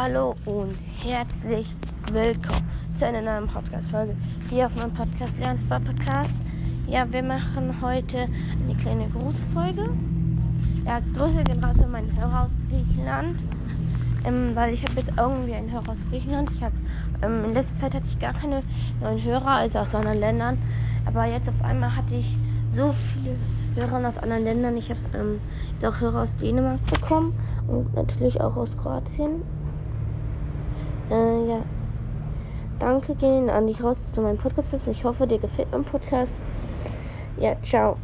Hallo und herzlich willkommen zu einer neuen Podcast-Folge hier auf meinem Podcast Lernspar Podcast. Ja, wir machen heute eine kleine Grußfolge. Ja, Grüße gehen raus an meinen Hörer aus Griechenland. Ähm, weil ich habe jetzt irgendwie einen Hörer aus Griechenland. Ich habe ähm, in letzter Zeit hatte ich gar keine neuen Hörer, also aus anderen Ländern. Aber jetzt auf einmal hatte ich so viele Hörer aus anderen Ländern. Ich habe ähm, auch Hörer aus Dänemark bekommen und natürlich auch aus Kroatien. Ja. Danke gehen an dich raus zu meinem Podcast. Ich hoffe, dir gefällt mein Podcast. Ja, ciao.